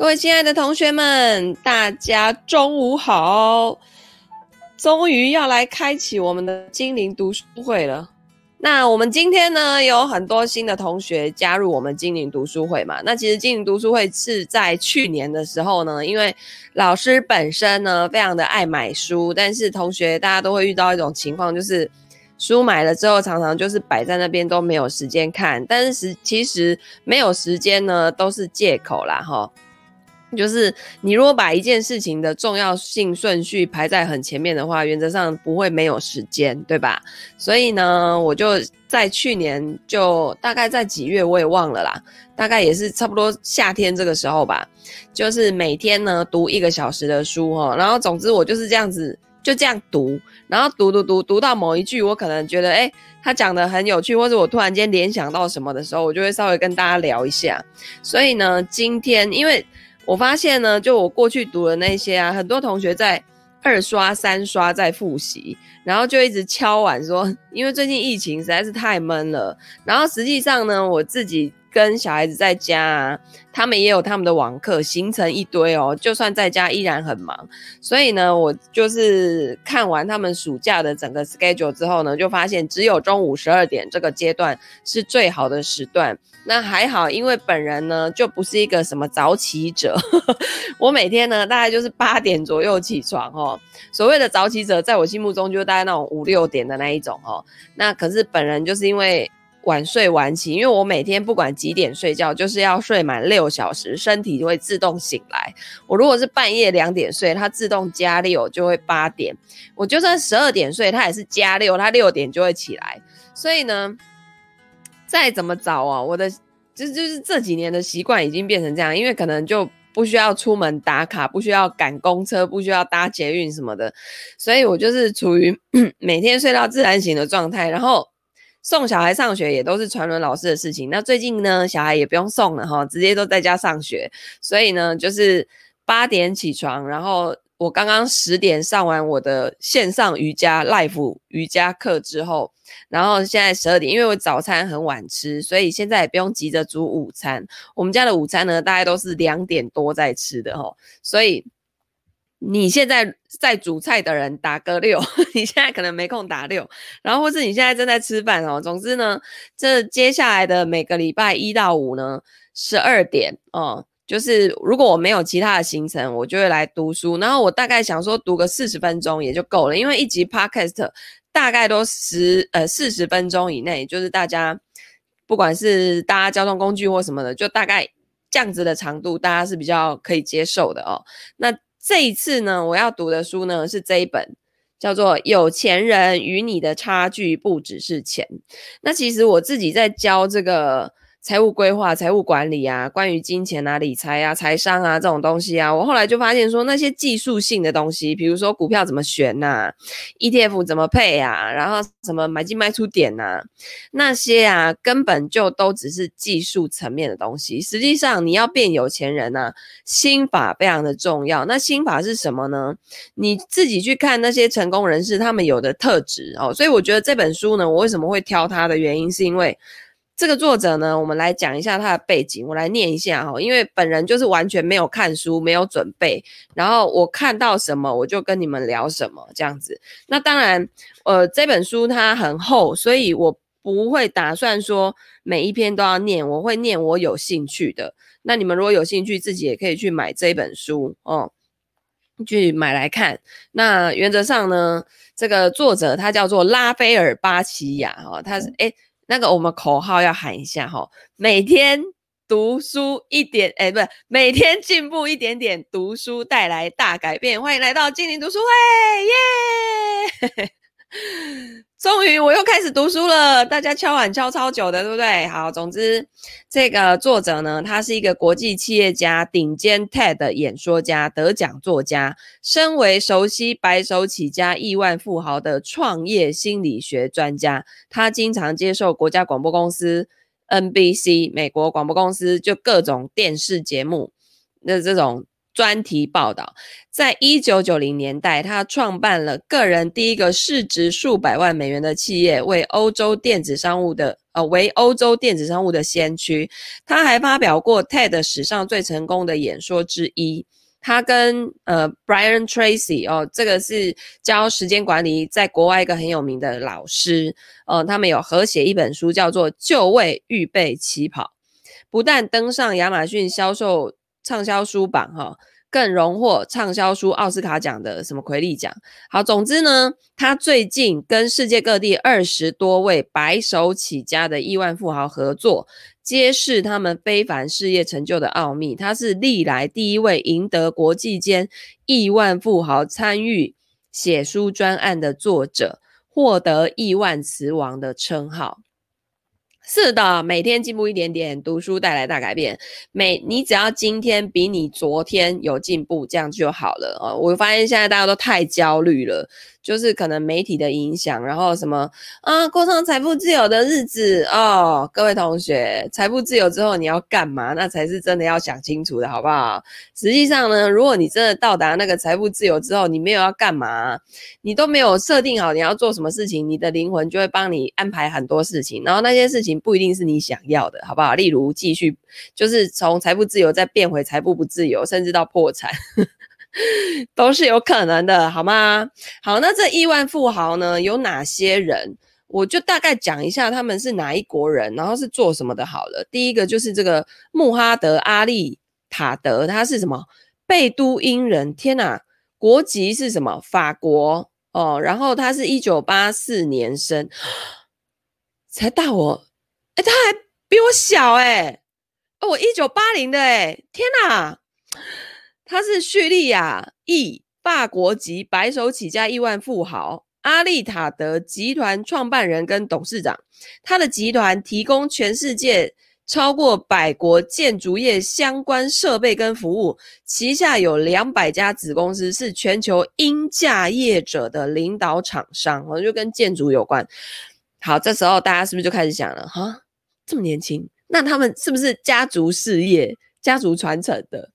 各位亲爱的同学们，大家中午好！终于要来开启我们的精灵读书会了。那我们今天呢，有很多新的同学加入我们精灵读书会嘛？那其实精灵读书会是在去年的时候呢，因为老师本身呢非常的爱买书，但是同学大家都会遇到一种情况，就是书买了之后，常常就是摆在那边都没有时间看。但是其实没有时间呢，都是借口啦，哈。就是你如果把一件事情的重要性顺序排在很前面的话，原则上不会没有时间，对吧？所以呢，我就在去年就大概在几月我也忘了啦，大概也是差不多夏天这个时候吧，就是每天呢读一个小时的书哦，然后总之我就是这样子就这样读，然后读读读读到某一句，我可能觉得诶他讲的很有趣，或者我突然间联想到什么的时候，我就会稍微跟大家聊一下。所以呢，今天因为。我发现呢，就我过去读的那些啊，很多同学在二刷、三刷在复习，然后就一直敲碗说，因为最近疫情实在是太闷了。然后实际上呢，我自己。跟小孩子在家啊，他们也有他们的网课，行程一堆哦。就算在家依然很忙，所以呢，我就是看完他们暑假的整个 schedule 之后呢，就发现只有中午十二点这个阶段是最好的时段。那还好，因为本人呢就不是一个什么早起者，我每天呢大概就是八点左右起床哦。所谓的早起者，在我心目中就大概那种五六点的那一种哦。那可是本人就是因为。晚睡晚起，因为我每天不管几点睡觉，就是要睡满六小时，身体就会自动醒来。我如果是半夜两点睡，它自动加六就会八点。我就算十二点睡，它也是加六，它六点就会起来。所以呢，再怎么早啊，我的就就是这几年的习惯已经变成这样，因为可能就不需要出门打卡，不需要赶公车，不需要搭捷运什么的，所以我就是处于 每天睡到自然醒的状态，然后。送小孩上学也都是传轮老师的事情。那最近呢，小孩也不用送了哈，直接都在家上学。所以呢，就是八点起床，然后我刚刚十点上完我的线上瑜伽 live 瑜伽课之后，然后现在十二点，因为我早餐很晚吃，所以现在也不用急着煮午餐。我们家的午餐呢，大概都是两点多在吃的哈，所以。你现在在煮菜的人打个六，你现在可能没空打六，然后或是你现在正在吃饭哦。总之呢，这接下来的每个礼拜一到五呢，十二点哦，就是如果我没有其他的行程，我就会来读书。然后我大概想说读个四十分钟也就够了，因为一集 podcast 大概都十呃四十分钟以内，就是大家不管是搭交通工具或什么的，就大概这样子的长度，大家是比较可以接受的哦。那这一次呢，我要读的书呢是这一本，叫做《有钱人与你的差距不只是钱》。那其实我自己在教这个。财务规划、财务管理啊，关于金钱啊、理财啊、财商啊这种东西啊，我后来就发现说，那些技术性的东西，比如说股票怎么选呐、啊，ETF 怎么配啊，然后什么买进卖出点呐、啊，那些啊根本就都只是技术层面的东西。实际上，你要变有钱人啊，心法非常的重要。那心法是什么呢？你自己去看那些成功人士，他们有的特质哦。所以我觉得这本书呢，我为什么会挑它的原因，是因为。这个作者呢，我们来讲一下他的背景。我来念一下哈，因为本人就是完全没有看书，没有准备，然后我看到什么我就跟你们聊什么这样子。那当然，呃，这本书它很厚，所以我不会打算说每一篇都要念，我会念我有兴趣的。那你们如果有兴趣，自己也可以去买这本书哦，去买来看。那原则上呢，这个作者他叫做拉斐尔巴奇亚哈，他是诶那个我们口号要喊一下哈，每天读书一点，哎，不是，每天进步一点点，读书带来大改变。欢迎来到精灵读书会，耶！终于我又开始读书了，大家敲碗敲超久的，对不对？好，总之这个作者呢，他是一个国际企业家、顶尖 TED 演说家、得奖作家，身为熟悉白手起家亿万富豪的创业心理学专家，他经常接受国家广播公司 NBC 美国广播公司就各种电视节目的这种。专题报道，在一九九零年代，他创办了个人第一个市值数百万美元的企业，为欧洲电子商务的呃，为欧洲电子商务的先驱。他还发表过 TED 史上最成功的演说之一。他跟呃 Brian Tracy 哦，这个是教时间管理，在国外一个很有名的老师。呃，他们有合写一本书，叫做《就位预备起跑》，不但登上亚马逊销售畅销书榜哈。更荣获畅销书奥斯卡奖的什么魁力奖。好，总之呢，他最近跟世界各地二十多位白手起家的亿万富豪合作，揭示他们非凡事业成就的奥秘。他是历来第一位赢得国际间亿万富豪参与写书专案的作者，获得亿万词王的称号。是的，每天进步一点点，读书带来大改变。每你只要今天比你昨天有进步，这样就好了哦。我发现现在大家都太焦虑了。就是可能媒体的影响，然后什么啊，过上财富自由的日子哦。各位同学，财富自由之后你要干嘛？那才是真的要想清楚的，好不好？实际上呢，如果你真的到达那个财富自由之后，你没有要干嘛，你都没有设定好你要做什么事情，你的灵魂就会帮你安排很多事情，然后那些事情不一定是你想要的，好不好？例如继续就是从财富自由再变回财富不自由，甚至到破产。都是有可能的，好吗？好，那这亿万富豪呢，有哪些人？我就大概讲一下他们是哪一国人，然后是做什么的。好了，第一个就是这个穆哈德·阿利塔德，他是什么？贝都因人。天哪，国籍是什么？法国哦。然后他是一九八四年生，才大我，哎，他还比我小哎，哦，我一九八零的哎，天哪！他是叙利亚裔法国籍白手起家亿万富豪阿利塔德集团创办人跟董事长，他的集团提供全世界超过百国建筑业相关设备跟服务，旗下有两百家子公司，是全球英价业者的领导厂商，哦，就跟建筑有关。好，这时候大家是不是就开始想了？哈，这么年轻，那他们是不是家族事业、家族传承的？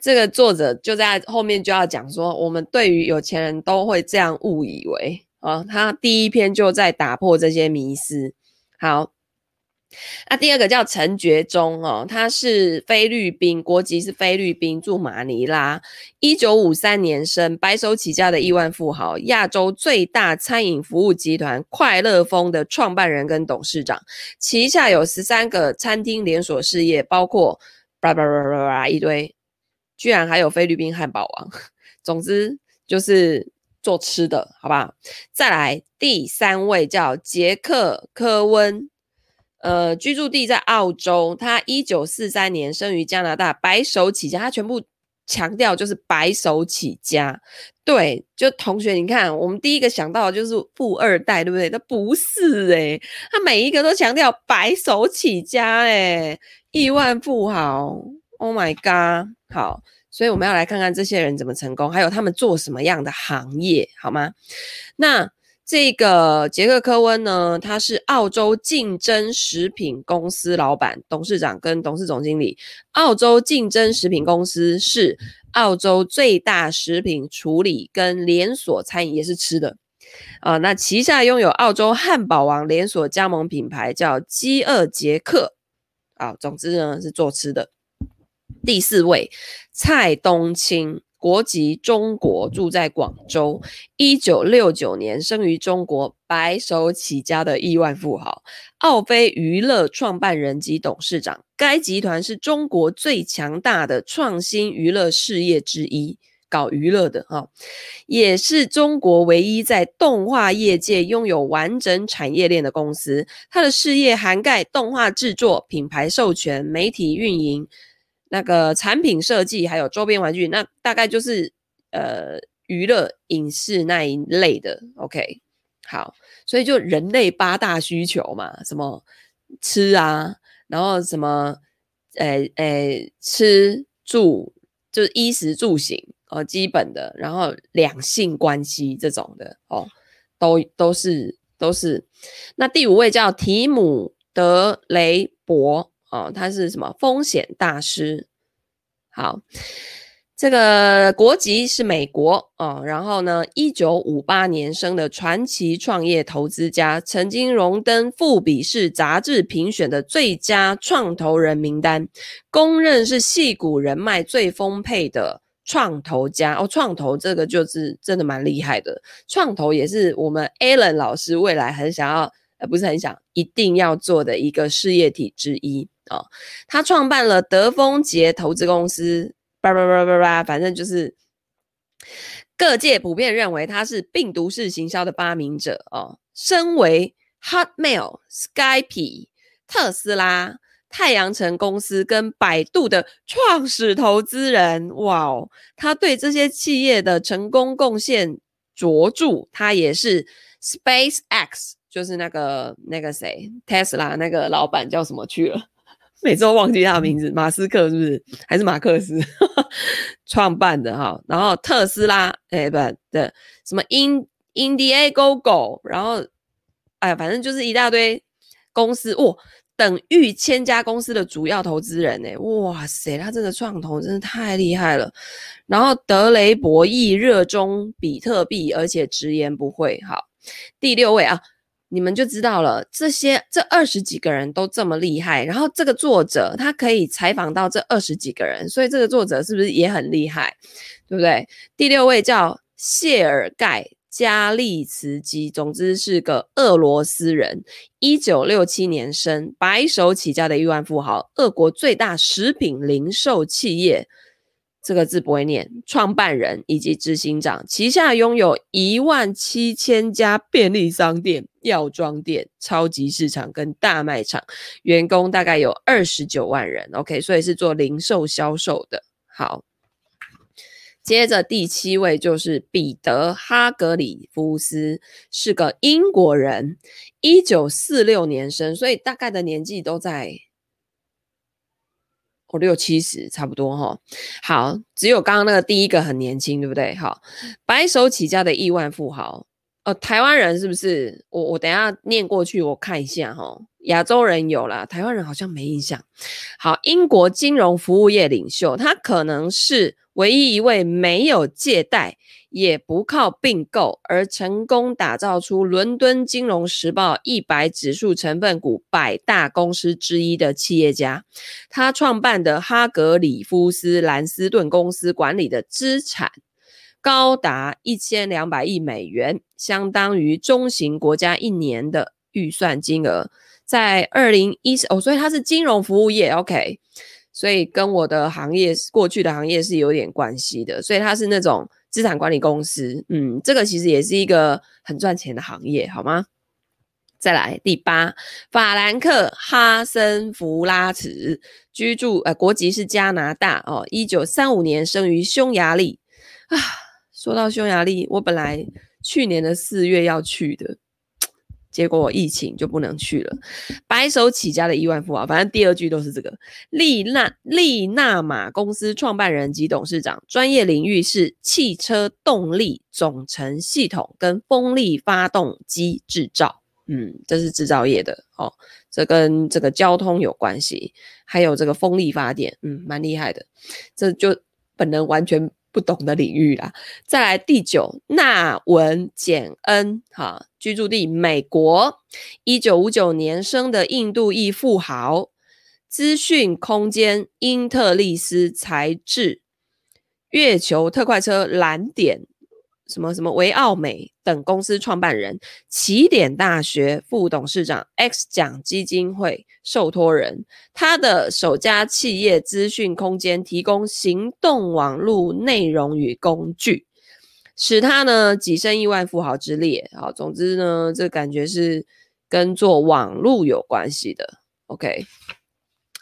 这个作者就在后面就要讲说，我们对于有钱人都会这样误以为啊，他第一篇就在打破这些迷思。好，那第二个叫陈觉忠哦，他是菲律宾国籍，是菲律宾驻马尼拉，一九五三年生，白手起家的亿万富豪，亚洲最大餐饮服务集团快乐蜂的创办人跟董事长，旗下有十三个餐厅连锁事业，包括叭叭叭叭叭一堆。居然还有菲律宾汉堡王，总之就是做吃的，好不好？再来第三位叫杰克·科温，呃，居住地在澳洲，他一九四三年生于加拿大，白手起家，他全部强调就是白手起家。对，就同学，你看，我们第一个想到的就是富二代，对不对？他不是诶、他每一个都强调白手起家、欸，诶亿万富豪。Oh my god！好，所以我们要来看看这些人怎么成功，还有他们做什么样的行业，好吗？那这个杰克·科温呢，他是澳洲竞争食品公司老板、董事长跟董事总经理。澳洲竞争食品公司是澳洲最大食品处理跟连锁餐饮，也是吃的啊、呃。那旗下拥有澳洲汉堡王连锁加盟品牌，叫饥饿杰克啊。总之呢，是做吃的。第四位，蔡东青，国籍中国，住在广州，一九六九年生于中国，白手起家的亿万富豪，奥飞娱乐创办人及董事长。该集团是中国最强大的创新娱乐事业之一，搞娱乐的哈，也是中国唯一在动画业界拥有完整产业链的公司。它的事业涵盖动画制作、品牌授权、媒体运营。那个产品设计还有周边玩具，那大概就是呃娱乐影视那一类的。OK，好，所以就人类八大需求嘛，什么吃啊，然后什么诶诶吃住，就是衣食住行哦，基本的，然后两性关系这种的哦，都都是都是。那第五位叫提姆德雷伯。哦，他是什么风险大师？好，这个国籍是美国哦，然后呢，一九五八年生的传奇创业投资家，曾经荣登富比士杂志评选的最佳创投人名单，公认是矽谷人脉最丰沛的创投家哦。创投这个就是真的蛮厉害的，创投也是我们 Alan 老师未来很想要，呃，不是很想，一定要做的一个事业体之一哦。他创办了德丰杰投资公司。叭叭叭叭叭，反正就是各界普遍认为他是病毒式行销的发明者哦。身为 Hotmail、Skype、特斯拉、太阳城公司跟百度的创始投资人，哇哦，他对这些企业的成功贡献卓著。他也是 SpaceX，就是那个那个谁，Tesla 那个老板叫什么去了？每次都忘记他的名字，马斯克是不是？还是马克思 创办的哈？然后特斯拉，哎、不对，什么 In Indiegogo，然后哎，反正就是一大堆公司哦，等逾千家公司的主要投资人呢。哇塞，他这个创投真的太厉害了。然后德雷伯亦热衷比特币，而且直言不讳。好，第六位啊。你们就知道了，这些这二十几个人都这么厉害，然后这个作者他可以采访到这二十几个人，所以这个作者是不是也很厉害？对不对？第六位叫谢尔盖加利茨基，总之是个俄罗斯人，一九六七年生，白手起家的亿万富豪，俄国最大食品零售企业。这个字不会念，创办人以及执行长旗下拥有一万七千家便利商店、药妆店、超级市场跟大卖场，员工大概有二十九万人。OK，所以是做零售销售的。好，接着第七位就是彼得·哈格里夫斯，是个英国人，一九四六年生，所以大概的年纪都在。哦，六七十差不多哈。好，只有刚刚那个第一个很年轻，对不对？好，白手起家的亿万富豪，呃，台湾人是不是？我我等下念过去，我看一下哈。亚洲人有啦，台湾人好像没印象。好，英国金融服务业领袖，他可能是唯一一位没有借贷。也不靠并购而成功打造出伦敦金融时报一百指数成分股百大公司之一的企业家，他创办的哈格里夫斯兰斯顿公司管理的资产高达一千两百亿美元，相当于中型国家一年的预算金额。在二零一四哦，所以他是金融服务业，OK，所以跟我的行业过去的行业是有点关系的，所以他是那种。资产管理公司，嗯，这个其实也是一个很赚钱的行业，好吗？再来第八，法兰克哈森弗拉茨，居住呃国籍是加拿大哦，一九三五年生于匈牙利啊。说到匈牙利，我本来去年的四月要去的。结果疫情就不能去了。白手起家的亿万富豪，反正第二句都是这个。利纳利纳玛公司创办人及董事长，专业领域是汽车动力总成系统跟风力发动机制造。嗯，这是制造业的哦，这跟这个交通有关系，还有这个风力发电，嗯，蛮厉害的。这就本人完全。不懂的领域啦，再来第九，纳文简恩，哈，居住地美国，一九五九年生的印度裔富豪，资讯空间英特利斯材质，月球特快车蓝点。什么什么维奥美等公司创办人，起点大学副董事长，X 奖基金会受托人，他的首家企业资讯空间提供行动网络内容与工具，使他呢跻身亿万富豪之列。好，总之呢，这感觉是跟做网络有关系的。OK，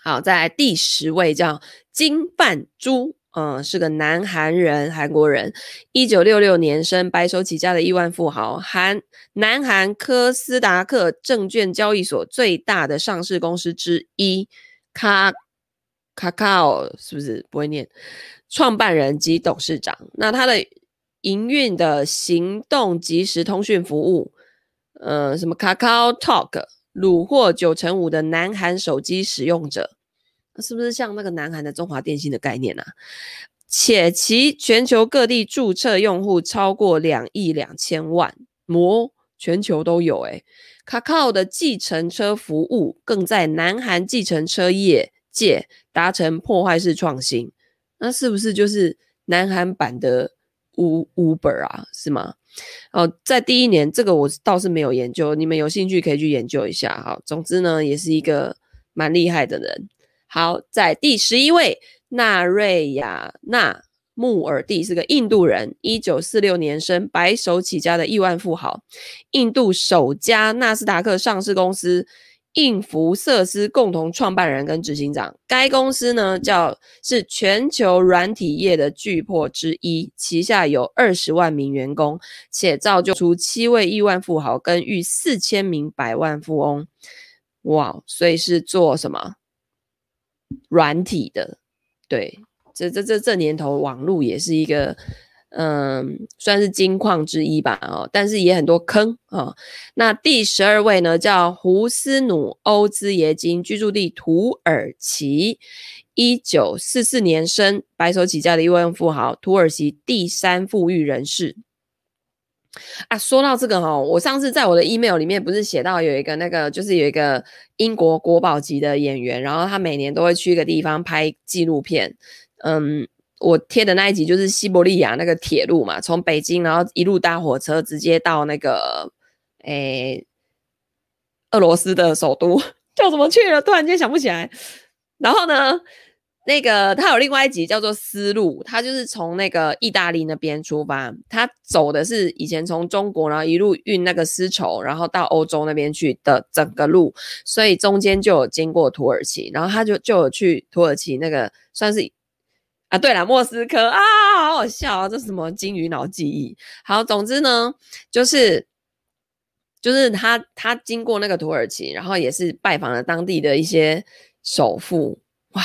好，再来第十位叫金半珠。嗯，是个南韩人，韩国人，一九六六年生，白手起家的亿万富豪，韩南韩科斯达克证券交易所最大的上市公司之一，卡卡卡奥是不是不会念？创办人及董事长。那他的营运的行动即时通讯服务，呃，什么 Kakao Talk，虏获九成五的南韩手机使用者。是不是像那个南韩的中华电信的概念啊？且其全球各地注册用户超过两亿两千万，模全球都有诶。Kakao 的计程车服务更在南韩计程车业界达成破坏式创新，那是不是就是南韩版的 Uber 啊？是吗？哦，在第一年，这个我倒是没有研究，你们有兴趣可以去研究一下。好，总之呢，也是一个蛮厉害的人。好，在第十一位。纳瑞亚纳穆尔蒂是个印度人，一九四六年生，白手起家的亿万富豪，印度首家纳斯达克上市公司印孚瑟斯共同创办人跟执行长。该公司呢叫是全球软体业的巨擘之一，旗下有二十万名员工，且造就出七位亿万富豪跟逾四千名百万富翁。哇，所以是做什么软体的？对，这这这这年头，网络也是一个，嗯，算是金矿之一吧，哦，但是也很多坑啊，那第十二位呢，叫胡斯努欧兹耶金，居住地土耳其，一九四四年生，白手起家的亿万富豪，土耳其第三富裕人士。啊，说到这个哈，我上次在我的 email 里面不是写到有一个那个，就是有一个英国国宝级的演员，然后他每年都会去一个地方拍纪录片。嗯，我贴的那一集就是西伯利亚那个铁路嘛，从北京然后一路搭火车直接到那个诶俄罗斯的首都 叫什么去了？突然间想不起来。然后呢？那个他有另外一集叫做丝路，他就是从那个意大利那边出发，他走的是以前从中国，然后一路运那个丝绸，然后到欧洲那边去的整个路，所以中间就有经过土耳其，然后他就就有去土耳其那个算是啊，对了，莫斯科啊，好好笑啊，这是什么金鱼脑记忆？好，总之呢，就是就是他他经过那个土耳其，然后也是拜访了当地的一些首富，哇。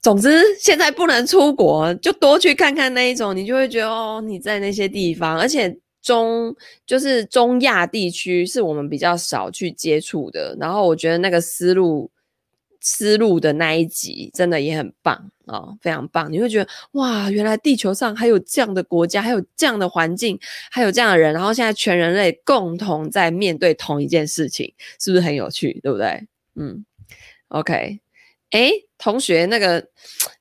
总之，现在不能出国，就多去看看那一种，你就会觉得哦，你在那些地方，而且中就是中亚地区是我们比较少去接触的。然后我觉得那个丝路丝路的那一集真的也很棒哦，非常棒。你会觉得哇，原来地球上还有这样的国家，还有这样的环境，还有这样的人，然后现在全人类共同在面对同一件事情，是不是很有趣？对不对？嗯，OK。哎，同学，那个，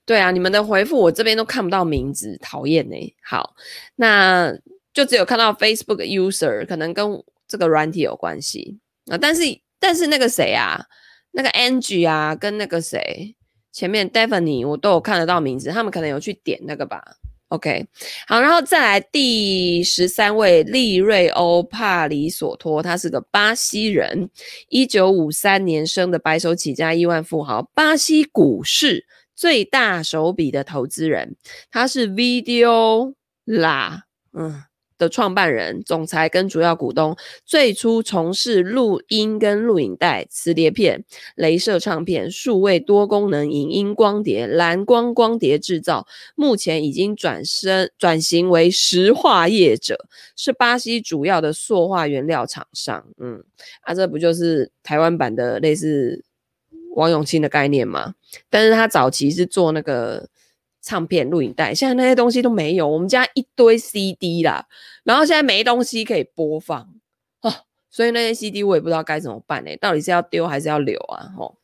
对啊，你们的回复我这边都看不到名字，讨厌呢。好，那就只有看到 Facebook user，可能跟这个软体有关系啊。但是，但是那个谁啊，那个 Angie 啊，跟那个谁前面 Daphne，我都有看得到名字，他们可能有去点那个吧。OK，好，然后再来第十三位利瑞欧帕里索托，他是个巴西人，一九五三年生的白手起家亿万富豪，巴西股市最大手笔的投资人，他是 Video 啦，嗯。的创办人、总裁跟主要股东，最初从事录音跟录影带、磁碟片、镭射唱片、数位多功能影音光碟、蓝光光碟制造，目前已经转身转型为石化业者，是巴西主要的塑化原料厂商。嗯，啊，这不就是台湾版的类似王永庆的概念吗？但是他早期是做那个。唱片、录影带，现在那些东西都没有。我们家一堆 CD 啦，然后现在没东西可以播放哦，所以那些 CD 我也不知道该怎么办呢？到底是要丢还是要留啊？哦，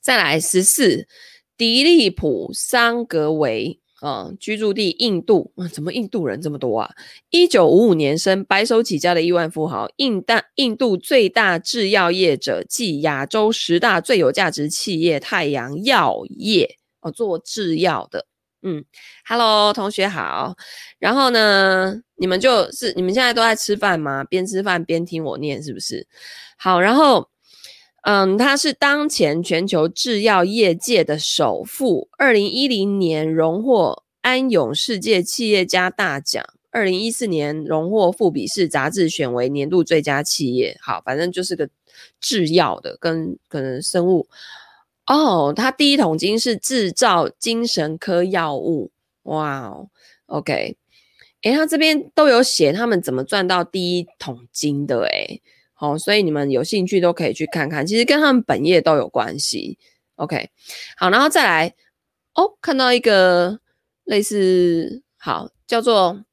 再来十四，迪利普桑格维啊，居住地印度，怎么印度人这么多啊？一九五五年生，白手起家的亿万富豪，印大印度最大制药业者即亚洲十大最有价值企业太阳药业。做制药的，嗯，Hello，同学好。然后呢，你们就是你们现在都在吃饭吗？边吃饭边听我念，是不是？好，然后，嗯，他是当前全球制药业界的首富，二零一零年荣获安永世界企业家大奖，二零一四年荣获富比士杂志选为年度最佳企业。好，反正就是个制药的，跟可能生物。哦，他第一桶金是制造精神科药物，哇哦，OK，诶，他这边都有写他们怎么赚到第一桶金的，诶，好，所以你们有兴趣都可以去看看，其实跟他们本业都有关系，OK，好，然后再来，哦，看到一个类似好叫做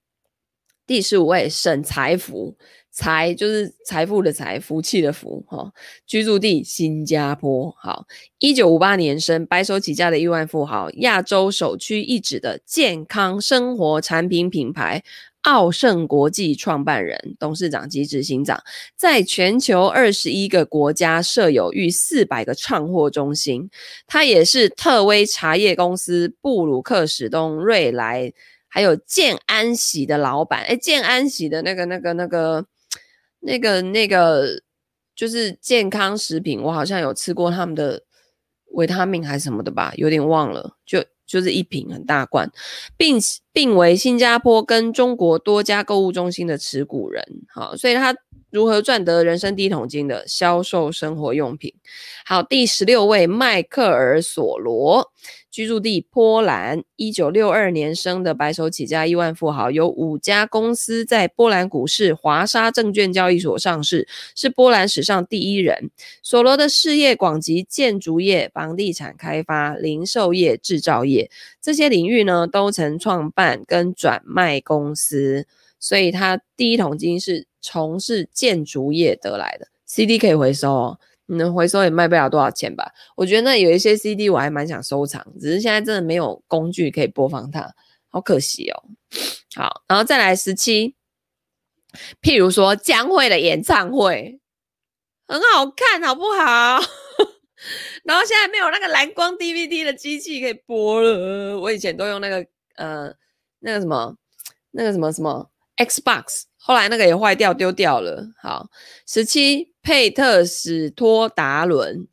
第十五位沈财福。财就是财富的财，福气的福，哈、居住地新加坡，好。一九五八年生，白手起家的亿万富豪，亚洲首屈一指的健康生活产品品牌奥盛国际创办人、董事长及执行长，在全球二十一个国家设有逾四百个畅货中心。他也是特威茶叶公司、布鲁克史东、瑞来还有建安喜的老板。诶，建安喜的那个、那个、那个。那个那个就是健康食品，我好像有吃过他们的维他命还是什么的吧，有点忘了，就就是一瓶很大罐，并并为新加坡跟中国多家购物中心的持股人，好，所以他如何赚得人生第一桶金的销售生活用品。好，第十六位迈克尔索罗。居住地波兰，一九六二年生的白手起家亿万富豪，有五家公司在波兰股市华沙证券交易所上市，是波兰史上第一人。索罗的事业广及建筑业、房地产开发、零售业、制造业这些领域呢，都曾创办跟转卖公司，所以他第一桶金是从事建筑业得来的。CD 可以回收哦。你能回收也卖不了多少钱吧？我觉得那有一些 CD 我还蛮想收藏，只是现在真的没有工具可以播放它，好可惜哦。好，然后再来十七，譬如说江蕙的演唱会很好看，好不好？然后现在没有那个蓝光 DVD 的机器可以播了，我以前都用那个呃那个什么那个什么什么 Xbox。后来那个也坏掉丢掉了。好，十七，佩特史托达伦，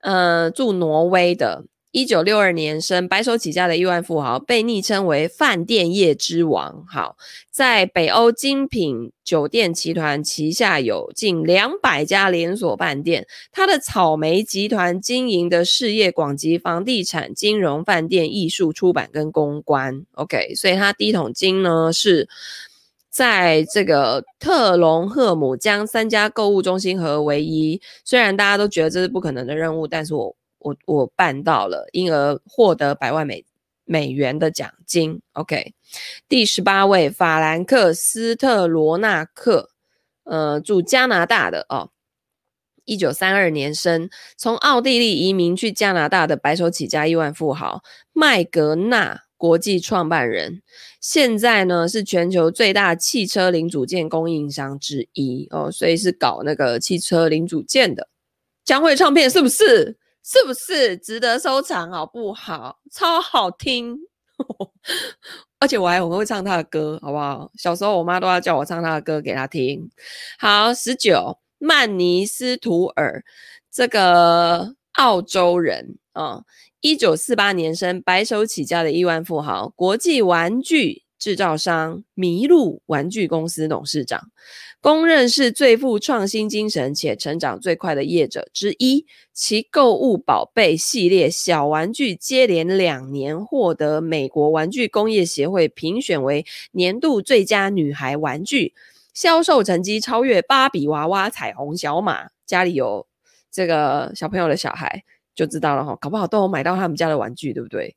呃，住挪威的，一九六二年生，白手起家的亿万富豪，被昵称为饭店业之王。好，在北欧精品酒店集团旗下有近两百家连锁饭店。他的草莓集团经营的事业广及房地产、金融、饭店、艺术、出版跟公关。OK，所以他第一桶金呢是。在这个特隆赫姆将三家购物中心合为一，虽然大家都觉得这是不可能的任务，但是我我我办到了，因而获得百万美美元的奖金。OK，第十八位法兰克斯特罗纳克，呃，住加拿大的哦，一九三二年生，从奥地利移民去加拿大的白手起家亿万富豪麦格纳。国际创办人，现在呢是全球最大汽车零组件供应商之一哦，所以是搞那个汽车零组件的。江蕙唱片是不是？是不是值得收藏？好不好？超好听，而且我还很会唱他的歌，好不好？小时候我妈都要叫我唱他的歌给他听。好，十九，曼尼斯图尔，这个澳洲人啊。一九四八年生，白手起家的亿万富豪，国际玩具制造商麋鹿玩具公司董事长，公认是最富创新精神且成长最快的业者之一。其购物宝贝系列小玩具接连两年获得美国玩具工业协会评选为年度最佳女孩玩具，销售成绩超越芭比娃娃、彩虹小马。家里有这个小朋友的小孩。就知道了哈，搞不好都有买到他们家的玩具，对不对？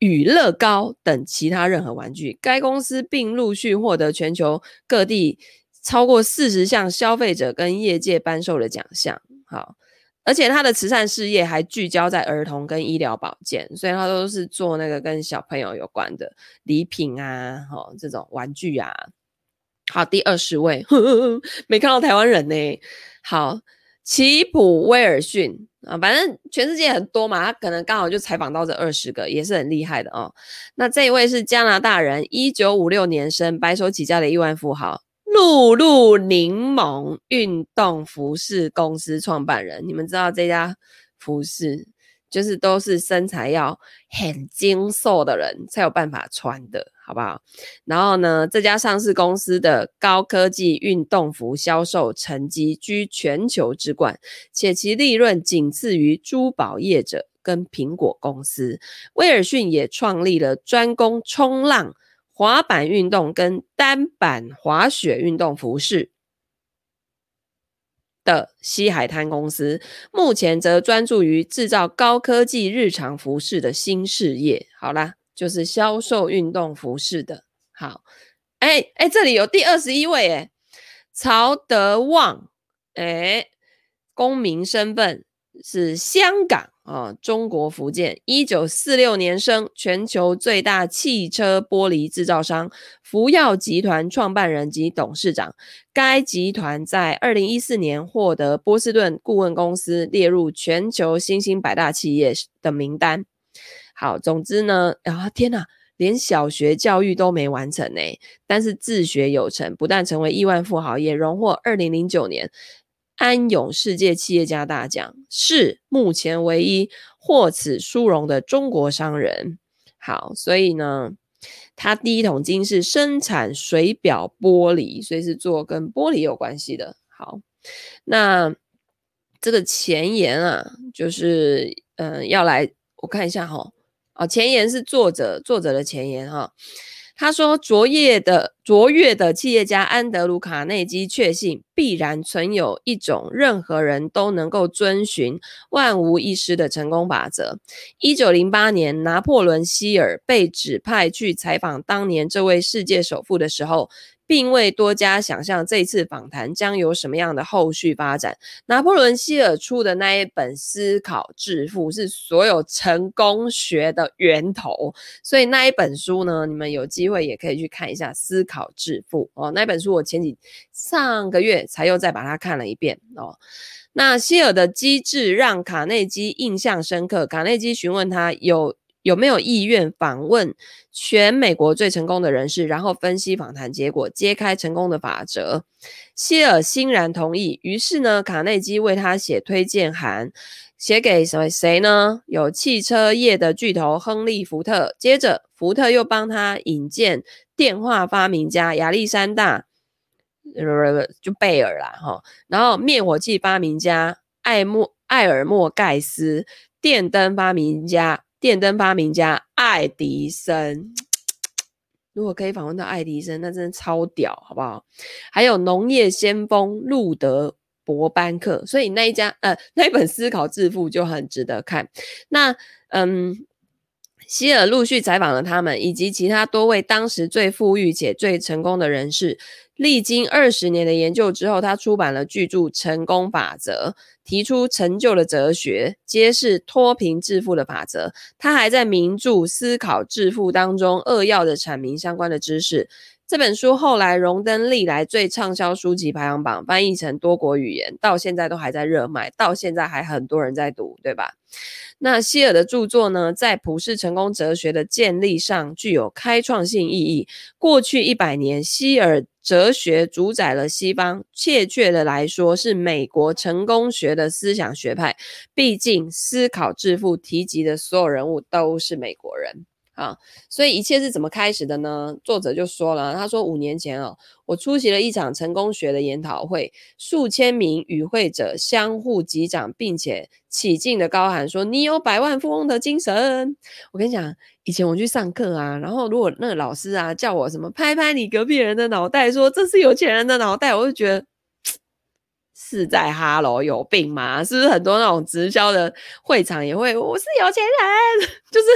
与乐高等其他任何玩具，该公司并陆续获得全球各地超过四十项消费者跟业界颁授的奖项。好，而且他的慈善事业还聚焦在儿童跟医疗保健，所以他都是做那个跟小朋友有关的礼品啊，哈，这种玩具啊。好，第二十位呵呵，没看到台湾人呢。好。齐普威尔逊啊，反正全世界很多嘛，他可能刚好就采访到这二十个，也是很厉害的哦。那这一位是加拿大人，一九五六年生，白手起家的亿万富豪，露露柠檬运动服饰公司创办人。你们知道这家服饰？就是都是身材要很精瘦的人才有办法穿的，好不好？然后呢，这家上市公司的高科技运动服销售成绩居全球之冠，且其利润仅次于珠宝业者跟苹果公司。威尔逊也创立了专攻冲浪、滑板运动跟单板滑雪运动服饰。的西海滩公司，目前则专注于制造高科技日常服饰的新事业。好啦，就是销售运动服饰的。好，哎、欸、哎、这里有第二十一位，哎，曹德旺，哎、公民身份是香港。啊、中国福建，一九四六年生，全球最大汽车玻璃制造商福耀集团创办人及董事长。该集团在二零一四年获得波士顿顾问公司列入全球新兴百大企业的名单。好，总之呢，啊天哪，连小学教育都没完成呢，但是自学有成，不但成为亿万富豪，也荣获二零零九年。安永世界企业家大奖，是目前唯一获此殊荣的中国商人。好，所以呢，他第一桶金是生产水表玻璃，所以是做跟玻璃有关系的。好，那这个前言啊，就是嗯、要来我看一下哈，哦，前言是作者作者的前言哈。他说：“卓越的卓越的企业家安德鲁·卡内基确信，必然存有一种任何人都能够遵循、万无一失的成功法则。”一九零八年，拿破仑希尔被指派去采访当年这位世界首富的时候，并未多加想象这次访谈将有什么样的后续发展。拿破仑希尔出的那一本《思考致富》是所有成功学的源头，所以那一本书呢，你们有机会也可以去看一下《思考致富》哦。那本书我前几上个月才又再把它看了一遍哦。那希尔的机智让卡内基印象深刻。卡内基询问他有。有没有意愿访问全美国最成功的人士，然后分析访谈结果，揭开成功的法则？希尔欣然同意。于是呢，卡内基为他写推荐函，写给什么谁呢？有汽车业的巨头亨利·福特。接着，福特又帮他引荐电话发明家亚历山大，就贝尔啦，哈。然后灭火器发明家艾莫艾尔莫盖斯，电灯发明家。电灯发明家爱迪生，如果可以访问到爱迪生，那真的超屌，好不好？还有农业先锋路德伯班克，所以那一家呃那一本《思考致富》就很值得看。那嗯。希尔陆续采访了他们以及其他多位当时最富裕且最成功的人士。历经二十年的研究之后，他出版了巨著《成功法则》，提出成就的哲学，揭示脱贫致富的法则。他还在名著《思考致富》当中扼要的阐明相关的知识。这本书后来荣登历来最畅销书籍排行榜，翻译成多国语言，到现在都还在热卖，到现在还很多人在读，对吧？那希尔的著作呢，在普世成功哲学的建立上具有开创性意义。过去一百年，希尔哲学主宰了西方，确切的来说，是美国成功学的思想学派。毕竟，思考致富提及的所有人物都是美国人。啊，所以一切是怎么开始的呢？作者就说了，他说五年前哦，我出席了一场成功学的研讨会，数千名与会者相互击掌，并且起劲的高喊说：“你有百万富翁的精神。”我跟你讲，以前我去上课啊，然后如果那个老师啊叫我什么拍拍你隔壁人的脑袋，说这是有钱人的脑袋，我就觉得是在哈喽有病吗？是不是很多那种直销的会场也会，我是有钱人，就是。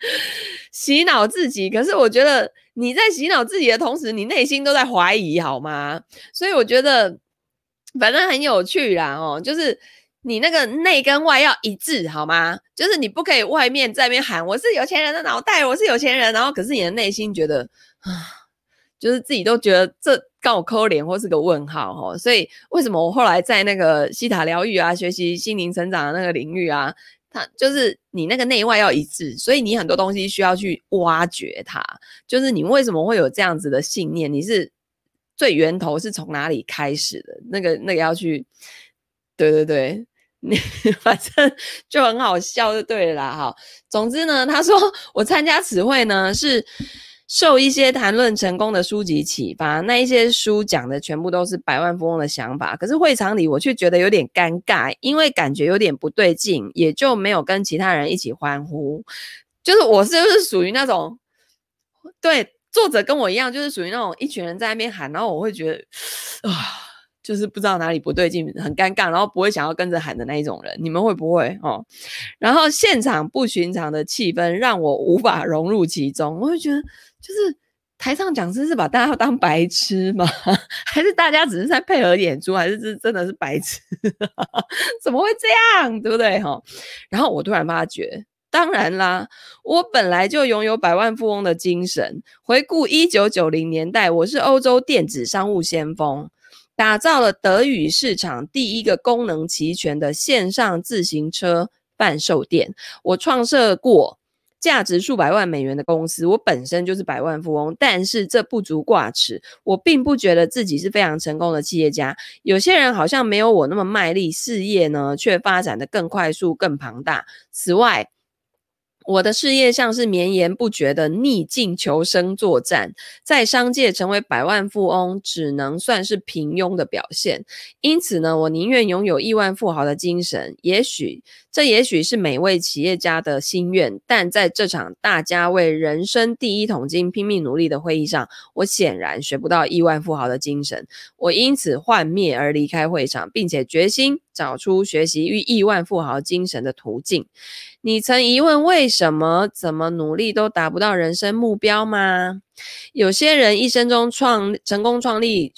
洗脑自己，可是我觉得你在洗脑自己的同时，你内心都在怀疑，好吗？所以我觉得反正很有趣啦，哦，就是你那个内跟外要一致，好吗？就是你不可以外面在那边喊我是有钱人的脑袋，我是有钱人，然后可是你的内心觉得啊，就是自己都觉得这刚好抠脸或是个问号哦。所以为什么我后来在那个西塔疗愈啊，学习心灵成长的那个领域啊？他就是你那个内外要一致，所以你很多东西需要去挖掘它。就是你为什么会有这样子的信念？你是最源头是从哪里开始的？那个那个要去，对对对，你 反正就很好笑就对了。哈，总之呢，他说我参加词汇呢是。受一些谈论成功的书籍启发，那一些书讲的全部都是百万富翁的想法。可是会场里我却觉得有点尴尬，因为感觉有点不对劲，也就没有跟其他人一起欢呼。就是我是不是属于那种，对，作者跟我一样，就是属于那种一群人在那边喊，然后我会觉得 啊。就是不知道哪里不对劲，很尴尬，然后不会想要跟着喊的那一种人，你们会不会哦？然后现场不寻常的气氛让我无法融入其中，我会觉得就是台上讲师是把大家当白痴吗？还是大家只是在配合演出，还是这真的是白痴？怎么会这样？对不对？哈、哦，然后我突然发觉。当然啦，我本来就拥有百万富翁的精神。回顾一九九零年代，我是欧洲电子商务先锋，打造了德语市场第一个功能齐全的线上自行车贩售店。我创设过价值数百万美元的公司，我本身就是百万富翁。但是这不足挂齿，我并不觉得自己是非常成功的企业家。有些人好像没有我那么卖力，事业呢却发展得更快速、更庞大。此外，我的事业像是绵延不绝的逆境求生作战，在商界成为百万富翁只能算是平庸的表现。因此呢，我宁愿拥有亿万富豪的精神。也许这也许是每位企业家的心愿，但在这场大家为人生第一桶金拼命努力的会议上，我显然学不到亿万富豪的精神。我因此幻灭而离开会场，并且决心找出学习与亿万富豪精神的途径。你曾疑问为什么怎么努力都达不到人生目标吗？有些人一生中创成功创立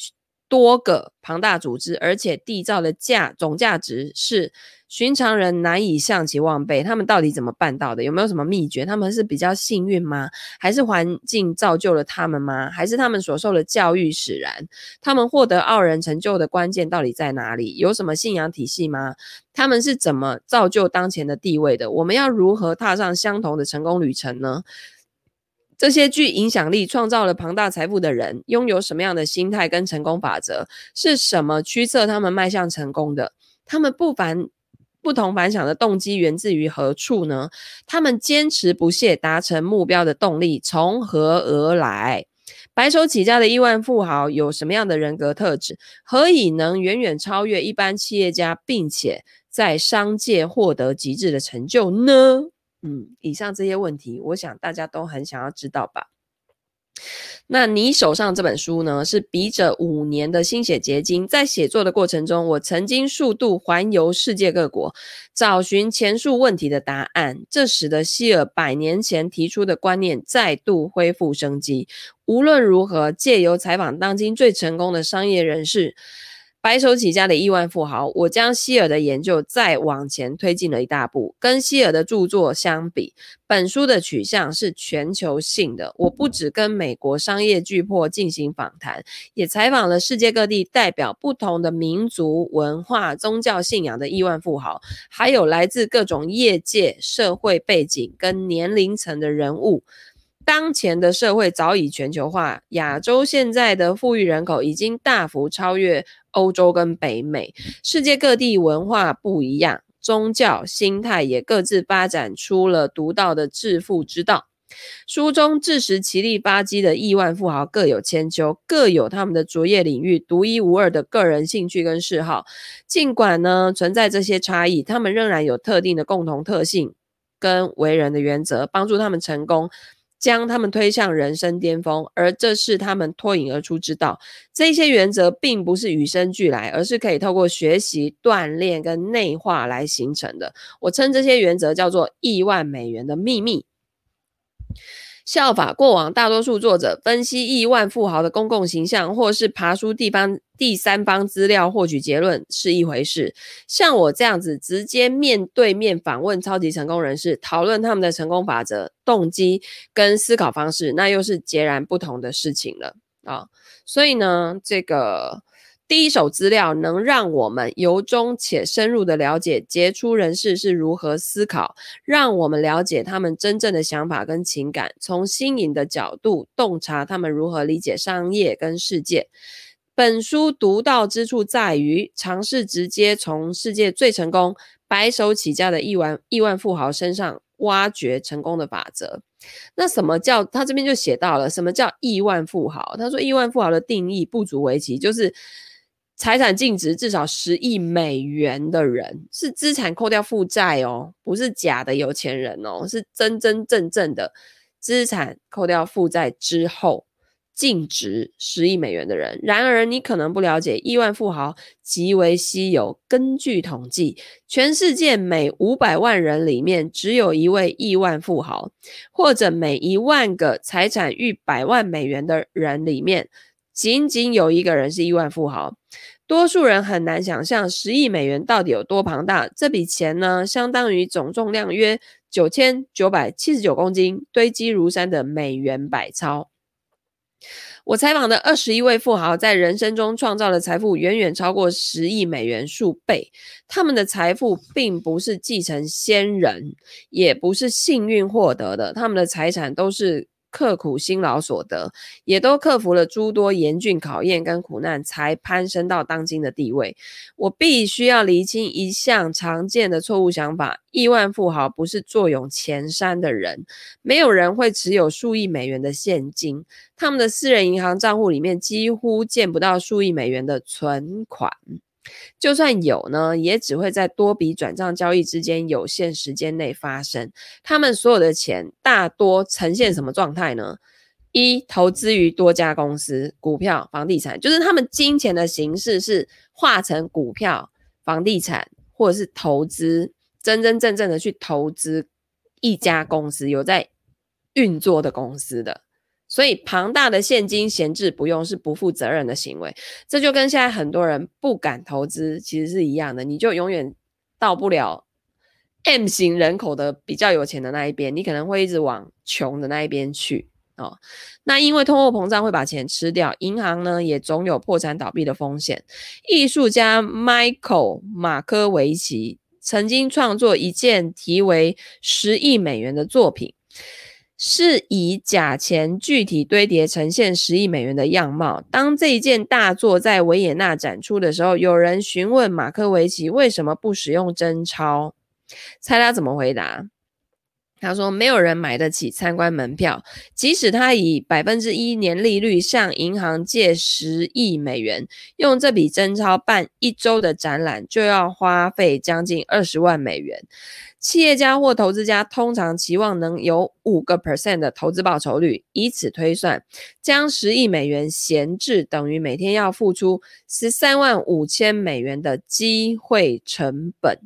多个庞大组织，而且缔造的价总价值是寻常人难以向其望背，他们到底怎么办到的？有没有什么秘诀？他们是比较幸运吗？还是环境造就了他们吗？还是他们所受的教育使然？他们获得傲人成就的关键到底在哪里？有什么信仰体系吗？他们是怎么造就当前的地位的？我们要如何踏上相同的成功旅程呢？这些具影响力、创造了庞大财富的人，拥有什么样的心态跟成功法则？是什么驱策他们迈向成功的？他们不凡。不同凡响的动机源自于何处呢？他们坚持不懈达成目标的动力从何而来？白手起家的亿万富豪有什么样的人格特质？何以能远远超越一般企业家，并且在商界获得极致的成就呢？嗯，以上这些问题，我想大家都很想要知道吧。那你手上这本书呢，是笔者五年的心血结晶。在写作的过程中，我曾经数度环游世界各国，找寻前述问题的答案。这使得希尔百年前提出的观念再度恢复生机。无论如何，借由采访当今最成功的商业人士。白手起家的亿万富豪，我将希尔的研究再往前推进了一大步。跟希尔的著作相比，本书的取向是全球性的。我不只跟美国商业巨擘进行访谈，也采访了世界各地代表不同的民族文化、宗教信仰的亿万富豪，还有来自各种业界、社会背景跟年龄层的人物。当前的社会早已全球化，亚洲现在的富裕人口已经大幅超越欧洲跟北美。世界各地文化不一样，宗教心态也各自发展出了独到的致富之道。书中自食其力吧唧的亿万富豪各有千秋，各有他们的卓越领域、独一无二的个人兴趣跟嗜好。尽管呢存在这些差异，他们仍然有特定的共同特性跟为人的原则，帮助他们成功。将他们推向人生巅峰，而这是他们脱颖而出之道。这些原则并不是与生俱来，而是可以透过学习、锻炼跟内化来形成的。我称这些原则叫做亿万美元的秘密。效法过往大多数作者分析亿万富豪的公共形象，或是爬书地方第三方资料获取结论是一回事，像我这样子直接面对面访问超级成功人士，讨论他们的成功法则、动机跟思考方式，那又是截然不同的事情了啊！所以呢，这个。第一手资料能让我们由衷且深入的了解杰出人士是如何思考，让我们了解他们真正的想法跟情感，从新颖的角度洞察他们如何理解商业跟世界。本书独到之处在于尝试直接从世界最成功、白手起家的亿万亿万富豪身上挖掘成功的法则。那什么叫，他这边就写到了什么叫亿万富豪？他说亿万富豪的定义不足为奇，就是。财产净值至少十亿美元的人，是资产扣掉负债哦，不是假的有钱人哦，是真真正正的资产扣掉负债之后，净值十亿美元的人。然而，你可能不了解，亿万富豪极为稀有。根据统计，全世界每五百万人里面只有一位亿万富豪，或者每一万个财产逾百万美元的人里面，仅仅有一个人是亿万富豪。多数人很难想象十亿美元到底有多庞大。这笔钱呢，相当于总重量约九千九百七十九公斤，堆积如山的美元百钞。我采访的二十一位富豪，在人生中创造的财富远远超过十亿美元数倍。他们的财富并不是继承先人，也不是幸运获得的，他们的财产都是。刻苦辛劳所得，也都克服了诸多严峻考验跟苦难，才攀升到当今的地位。我必须要厘清一项常见的错误想法：亿万富豪不是坐拥钱山的人，没有人会持有数亿美元的现金，他们的私人银行账户里面几乎见不到数亿美元的存款。就算有呢，也只会在多笔转账交易之间有限时间内发生。他们所有的钱大多呈现什么状态呢？一、投资于多家公司、股票、房地产，就是他们金钱的形式是化成股票、房地产，或者是投资，真真正正的去投资一家公司，有在运作的公司的。所以庞大的现金闲置不用是不负责任的行为，这就跟现在很多人不敢投资其实是一样的，你就永远到不了 M 型人口的比较有钱的那一边，你可能会一直往穷的那一边去哦。那因为通货膨胀会把钱吃掉，银行呢也总有破产倒闭的风险。艺术家 Michael 马科维奇曾经创作一件题为十亿美元的作品。是以假钱具体堆叠呈现十亿美元的样貌。当这一件大作在维也纳展出的时候，有人询问马克维奇为什么不使用真钞？猜他怎么回答？他说：“没有人买得起参观门票，即使他以百分之一年利率向银行借十亿美元，用这笔真钞办一周的展览，就要花费将近二十万美元。”企业家或投资家通常期望能有五个 percent 的投资报酬率，以此推算，将十亿美元闲置等于每天要付出十三万五千美元的机会成本，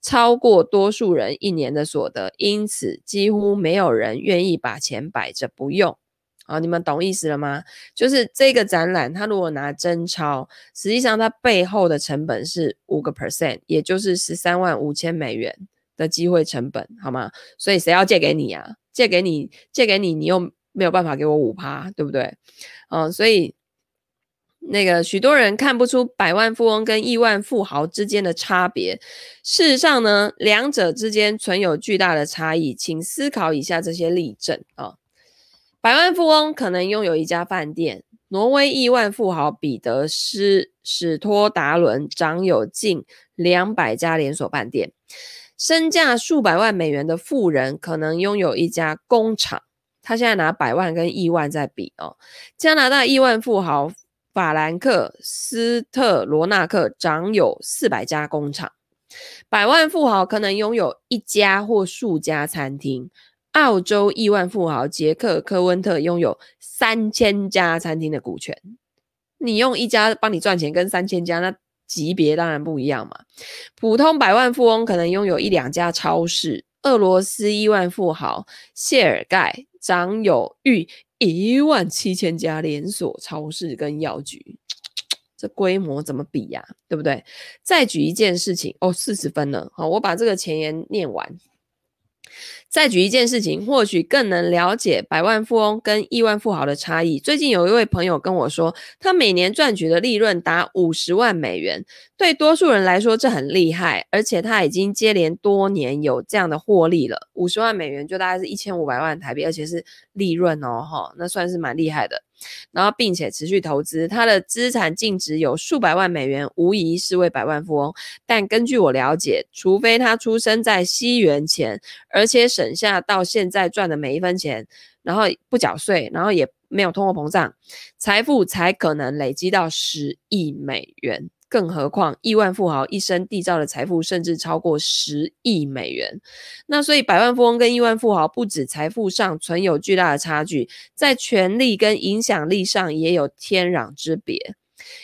超过多数人一年的所得，因此几乎没有人愿意把钱摆着不用。好，你们懂意思了吗？就是这个展览，它如果拿真钞，实际上它背后的成本是五个 percent，也就是十三万五千美元。的机会成本好吗？所以谁要借给你啊？借给你，借给你，你又没有办法给我五趴，对不对？嗯，所以那个许多人看不出百万富翁跟亿万富豪之间的差别。事实上呢，两者之间存有巨大的差异。请思考以下这些例证啊：百万富翁可能拥有一家饭店，挪威亿万富豪彼得斯史托达伦掌有近两百家连锁饭店。身价数百万美元的富人可能拥有一家工厂，他现在拿百万跟亿万在比哦。加拿大亿万富豪法兰克斯特罗纳克掌有四百家工厂，百万富豪可能拥有一家或数家餐厅。澳洲亿万富豪杰克科温特拥有三千家餐厅的股权。你用一家帮你赚钱，跟三千家那？级别当然不一样嘛，普通百万富翁可能拥有一两家超市。俄罗斯亿万富豪谢尔盖掌有逾一万七千家连锁超市跟药局，这规模怎么比呀？对不对？再举一件事情哦，四十分了，好，我把这个前言念完。再举一件事情，或许更能了解百万富翁跟亿万富豪的差异。最近有一位朋友跟我说，他每年赚取的利润达五十万美元，对多数人来说这很厉害，而且他已经接连多年有这样的获利了。五十万美元就大概是一千五百万台币，而且是利润哦，哈，那算是蛮厉害的。然后，并且持续投资，他的资产净值有数百万美元，无疑是位百万富翁。但根据我了解，除非他出生在西元前，而且省下到现在赚的每一分钱，然后不缴税，然后也没有通货膨胀，财富才可能累积到十亿美元。更何况亿万富豪一生缔造的财富甚至超过十亿美元。那所以百万富翁跟亿万富豪不止财富上存有巨大的差距，在权力跟影响力上也有天壤之别。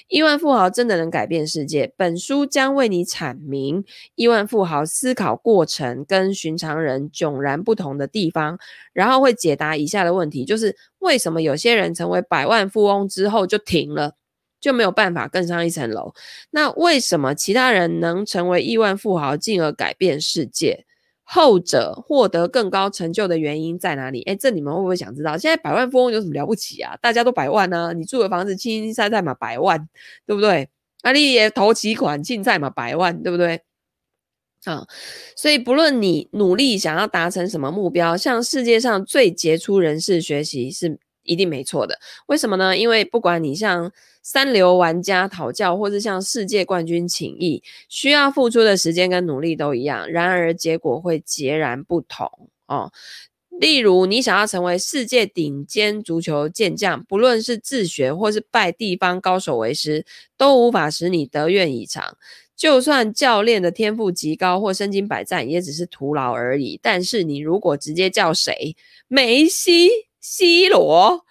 亿万富豪真的能改变世界？本书将为你阐明亿万富豪思考过程跟寻常人迥然不同的地方，然后会解答以下的问题：就是为什么有些人成为百万富翁之后就停了，就没有办法更上一层楼？那为什么其他人能成为亿万富豪，进而改变世界？后者获得更高成就的原因在哪里？诶，这你们会不会想知道？现在百万富翁有什么了不起啊？大家都百万啊，你住的房子清清菜菜嘛，百万，对不对？啊，你也投几款进菜嘛，百万，对不对？啊，所以不论你努力想要达成什么目标，向世界上最杰出人士学习是一定没错的。为什么呢？因为不管你像三流玩家讨教，或是向世界冠军请益，需要付出的时间跟努力都一样，然而结果会截然不同哦。例如，你想要成为世界顶尖足球健将，不论是自学或是拜地方高手为师，都无法使你得愿以偿。就算教练的天赋极高或身经百战，也只是徒劳而已。但是，你如果直接叫谁，梅西、C 罗、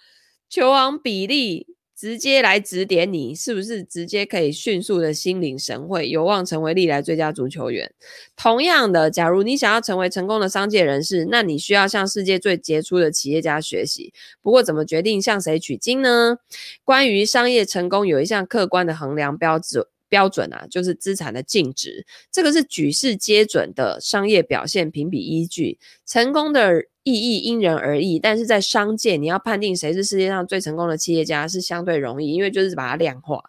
球王比利，直接来指点你，是不是直接可以迅速的心领神会，有望成为历来最佳足球员？同样的，假如你想要成为成功的商界人士，那你需要向世界最杰出的企业家学习。不过，怎么决定向谁取经呢？关于商业成功，有一项客观的衡量标准。标准啊，就是资产的净值，这个是举世皆准的商业表现评比依据。成功的意义因人而异，但是在商界，你要判定谁是世界上最成功的企业家是相对容易，因为就是把它量化。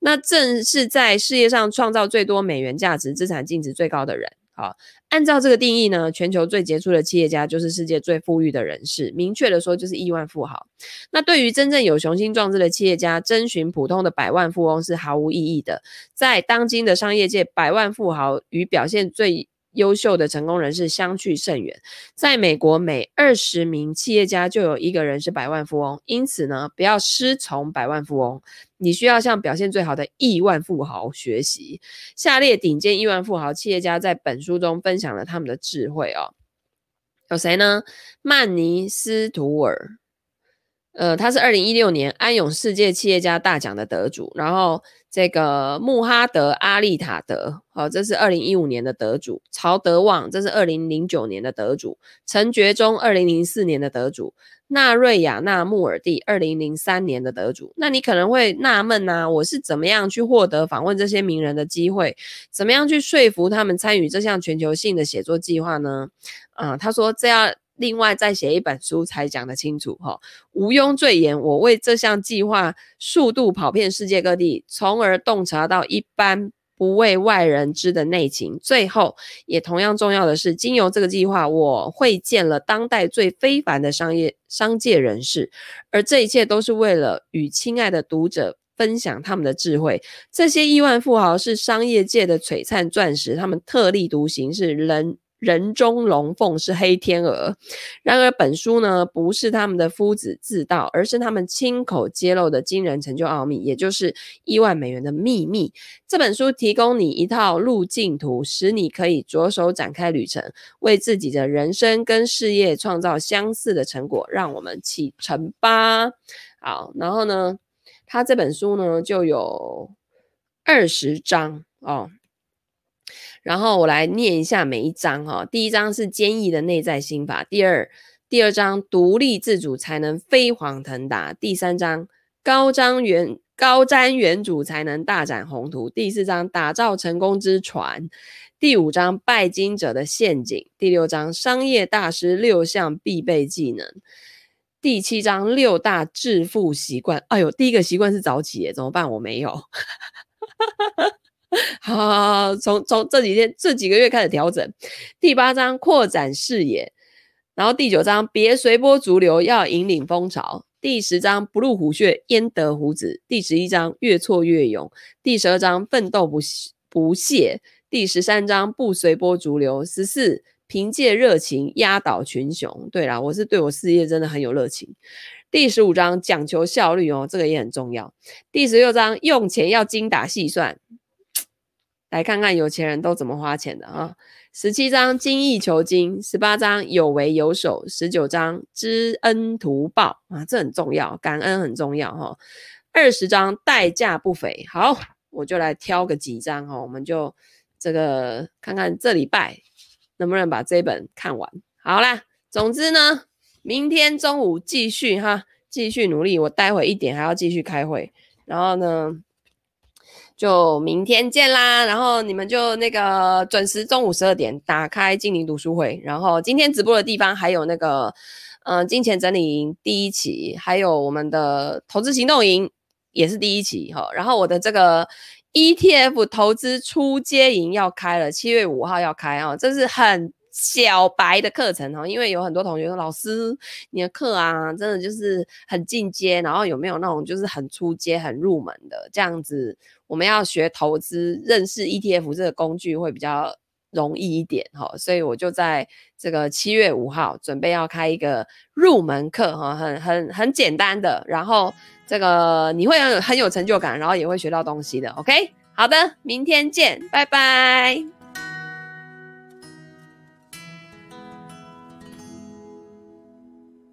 那正是在事业上创造最多美元价值、资产净值最高的人。好，按照这个定义呢，全球最杰出的企业家就是世界最富裕的人士。明确的说，就是亿万富豪。那对于真正有雄心壮志的企业家，征询普通的百万富翁是毫无意义的。在当今的商业界，百万富豪与表现最优秀的成功人士相去甚远。在美国，每二十名企业家就有一个人是百万富翁。因此呢，不要师从百万富翁，你需要向表现最好的亿万富豪学习。下列顶尖亿万富豪企业家在本书中分享了他们的智慧哦。有谁呢？曼尼斯图尔。呃，他是二零一六年安永世界企业家大奖的得主，然后这个穆哈德阿利塔德，好、哦，这是二零一五年的得主；曹德旺，这是二零零九年的得主；陈觉忠，二零零四年的得主；纳瑞亚纳穆尔蒂，二零零三年的得主。那你可能会纳闷呐，我是怎么样去获得访问这些名人的机会？怎么样去说服他们参与这项全球性的写作计划呢？啊、呃，他说这样。另外再写一本书才讲得清楚哈，毋庸赘言，我为这项计划数度跑遍世界各地，从而洞察到一般不为外人知的内情。最后，也同样重要的是，经由这个计划，我会见了当代最非凡的商业商界人士，而这一切都是为了与亲爱的读者分享他们的智慧。这些亿万富豪是商业界的璀璨钻石，他们特立独行，是人。人中龙凤是黑天鹅，然而本书呢，不是他们的夫子自道，而是他们亲口揭露的惊人成就奥秘，也就是亿万美元的秘密。这本书提供你一套路径图，使你可以着手展开旅程，为自己的人生跟事业创造相似的成果。让我们启程吧！好，然后呢，他这本书呢就有二十章哦。然后我来念一下每一章哈，第一章是坚毅的内在心法，第二第二章独立自主才能飞黄腾达，第三章高瞻远高瞻远瞩才能大展宏图，第四章打造成功之船，第五章拜金者的陷阱，第六章商业大师六项必备技能，第七章六大致富习惯。哎呦，第一个习惯是早起，怎么办？我没有。好，好，好，从从这几天这几个月开始调整。第八章扩展视野，然后第九章别随波逐流，要引领风潮。第十章不入虎穴，焉得虎子。第十一章越挫越勇。第十二章奋斗不不懈。第十三章不随波逐流。十四凭借热情压倒群雄。对啦，我是对我事业真的很有热情。第十五章讲求效率哦，这个也很重要。第十六章用钱要精打细算，来看看有钱人都怎么花钱的啊。十七章精益求精，十八章有为有守，十九章知恩图报啊，这很重要，感恩很重要哈。二十章代价不菲，好，我就来挑个几章哈，我们就这个看看这礼拜能不能把这本看完。好啦，总之呢，明天中午继续哈，继续努力，我待会一点还要继续开会，然后呢。就明天见啦，然后你们就那个准时中午十二点打开精灵读书会，然后今天直播的地方还有那个，嗯、金钱整理营第一期，还有我们的投资行动营也是第一期哈，然后我的这个 ETF 投资初阶营要开了，七月五号要开啊，这是很。小白的课程哦，因为有很多同学说，老师你的课啊，真的就是很进阶，然后有没有那种就是很初阶、很入门的这样子？我们要学投资，认识 ETF 这个工具会比较容易一点哈，所以我就在这个七月五号准备要开一个入门课哈，很很很简单的，然后这个你会很很有成就感，然后也会学到东西的。OK，好的，明天见，拜拜。